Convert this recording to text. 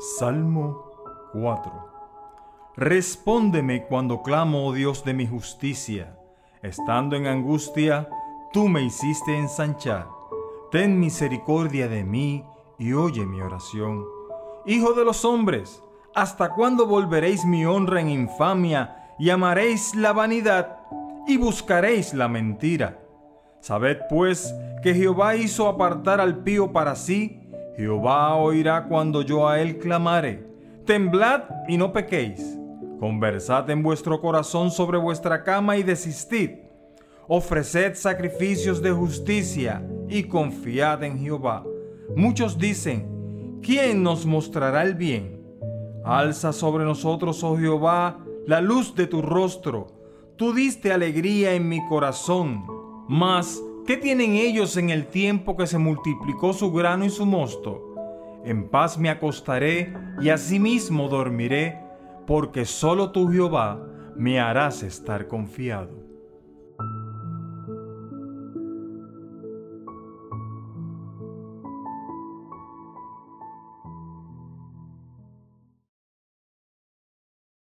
Salmo 4 Respóndeme cuando clamo, oh Dios de mi justicia. Estando en angustia, tú me hiciste ensanchar. Ten misericordia de mí y oye mi oración. Hijo de los hombres, ¿hasta cuándo volveréis mi honra en infamia y amaréis la vanidad y buscaréis la mentira? Sabed pues que Jehová hizo apartar al pío para sí Jehová oirá cuando yo a él clamare. Temblad y no pequéis. Conversad en vuestro corazón sobre vuestra cama y desistid. Ofreced sacrificios de justicia y confiad en Jehová. Muchos dicen, ¿quién nos mostrará el bien? Alza sobre nosotros, oh Jehová, la luz de tu rostro. Tú diste alegría en mi corazón. Mas ¿Qué tienen ellos en el tiempo que se multiplicó su grano y su mosto? En paz me acostaré y asimismo dormiré, porque solo tú Jehová me harás estar confiado.